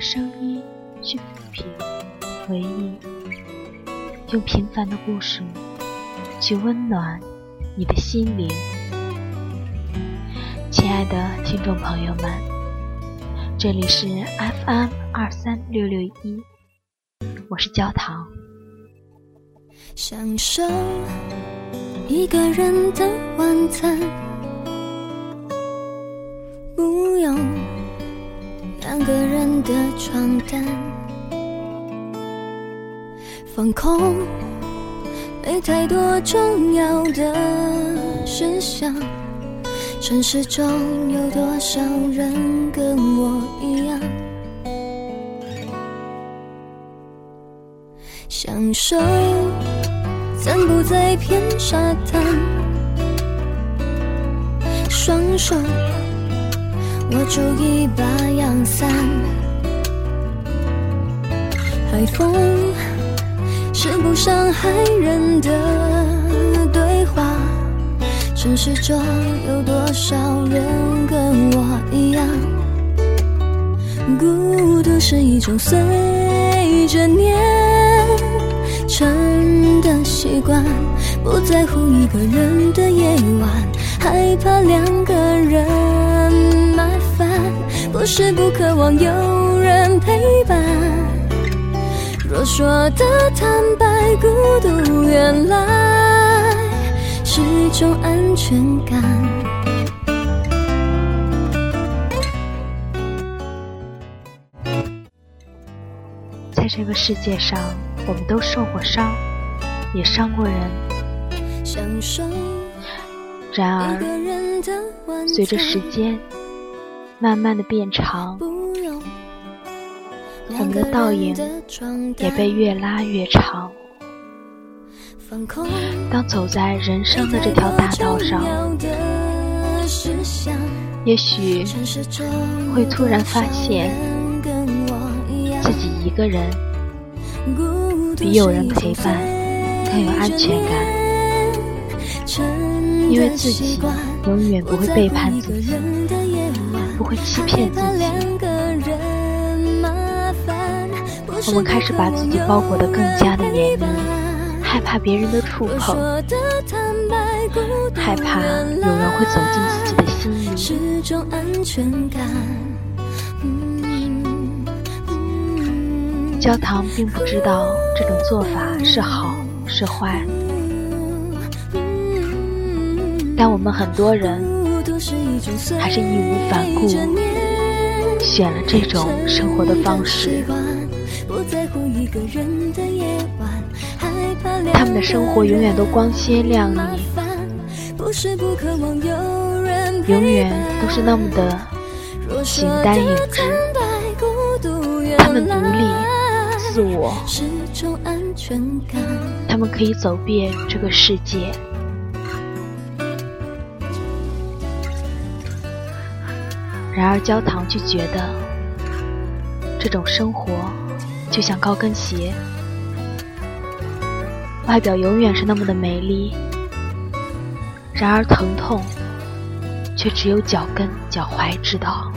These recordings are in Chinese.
声音去抚平回忆，用平凡的故事去温暖你的心灵。亲爱的听众朋友们，这里是 FM 二三六六一，我是焦糖。享受一个人的晚餐，不用两个人的床单，放空，没太多重要的事项。城市中有多少人跟我一样，享受散步在片沙滩，双手握住一把海风是不伤害人的对话。城市中有多少人跟我一样，孤独是一种随着年成的习惯，不在乎一个人的夜晚，害怕两个人麻烦，不是不渴望有说的坦白，孤独原来是种安全感。在这个世界上，我们都受过伤，也伤过人。享受然而，随着时间慢慢的变长，不我们的倒影也被越拉越长。当走在人生的这条大道上，也许会突然发现自己一个人比有人陪伴更有安全感，因为自己永远不会背叛自己，不会欺骗自己。我们开始把自己包裹得更加的严密，害怕别人的触碰，害怕有人会走进自己的心里。是种安全感。嗯嗯焦糖并不知道这种做法是好是坏，但我们很多人还是义无反顾选了这种生活的方式。他们的生活永远都光鲜亮丽，永远都是那么的形单影只。他们独立、自我，他们可以走遍这个世界。然而，焦糖却觉得这种生活就像高跟鞋，外表永远是那么的美丽，然而疼痛却只有脚跟、脚踝知道。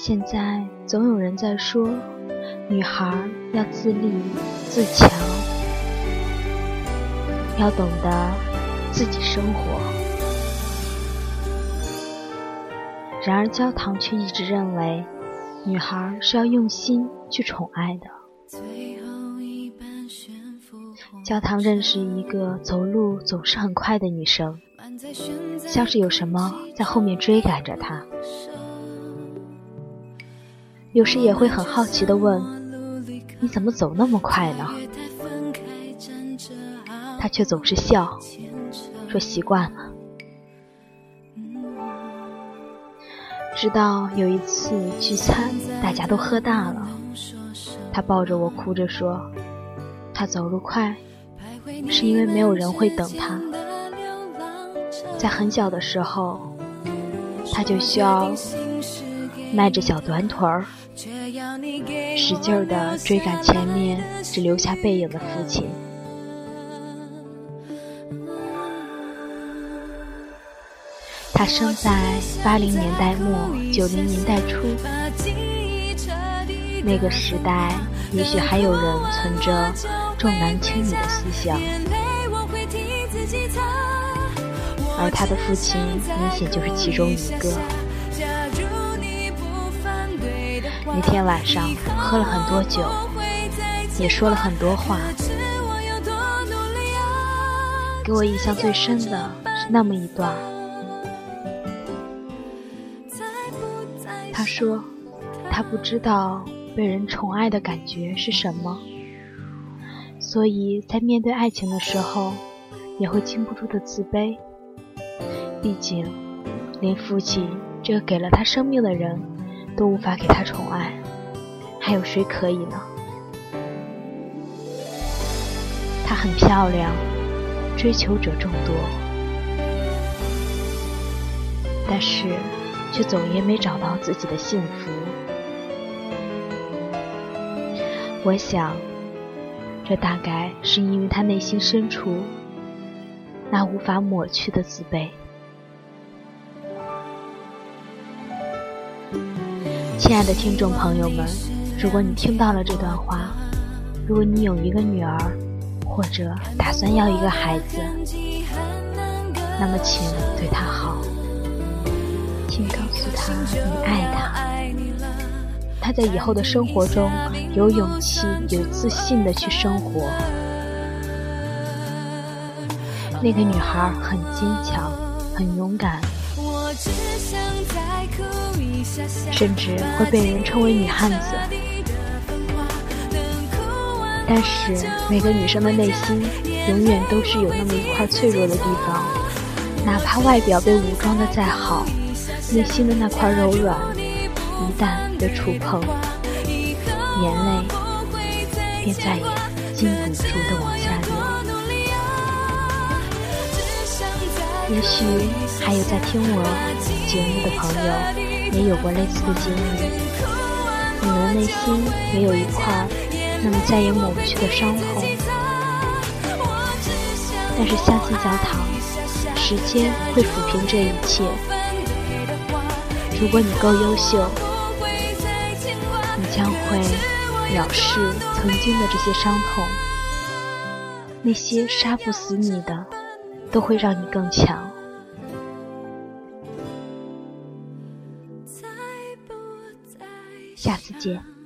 现在总有人在说，女孩要自立自强，要懂得自己生活。然而焦糖却一直认为，女孩是要用心去宠爱的。焦糖认识一个走路总是很快的女生，像是有什么在后面追赶着她。有时也会很好奇地问：“你怎么走那么快呢？”他却总是笑，说习惯了。直到有一次聚餐，大家都喝大了，他抱着我哭着说：“他走路快，是因为没有人会等他。在很小的时候，他就需要迈着小短腿儿，使劲儿地追赶前面只留下背影的父亲。他生在八零年代末九零年代初，那个时代也许还有人存着重男轻女的思想，而他的父亲明显就是其中一个。那天晚上喝了很多酒，也说了很多话，给我印象最深的是那么一段。他说：“他不知道被人宠爱的感觉是什么，所以在面对爱情的时候，也会禁不住的自卑。毕竟，连父亲这个给了他生命的人都无法给他宠爱，还有谁可以呢？她很漂亮，追求者众多，但是……”却总也没找到自己的幸福。我想，这大概是因为他内心深处那无法抹去的自卑。亲爱的听众朋友们，如果你听到了这段话，如果你有一个女儿，或者打算要一个孩子，那么请对她好。请告诉她你爱她，她在以后的生活中有勇气、有自信的去生活。那个女孩很坚强，很勇敢，甚至会被人称为女汉子。但是每个女生的内心永远都是有那么一块脆弱的地方，哪怕外表被武装的再好。内心的那块柔软，一旦被触碰，眼泪便再也禁不住的往下流。也许还有在听我节目的朋友，也有过类似的经历。你的内心也有一块那么再也抹不去的伤痛，但是相信教堂，时间会抚平这一切。如果你够优秀，你将会藐视曾经的这些伤痛，那些杀不死你的，都会让你更强。下次见。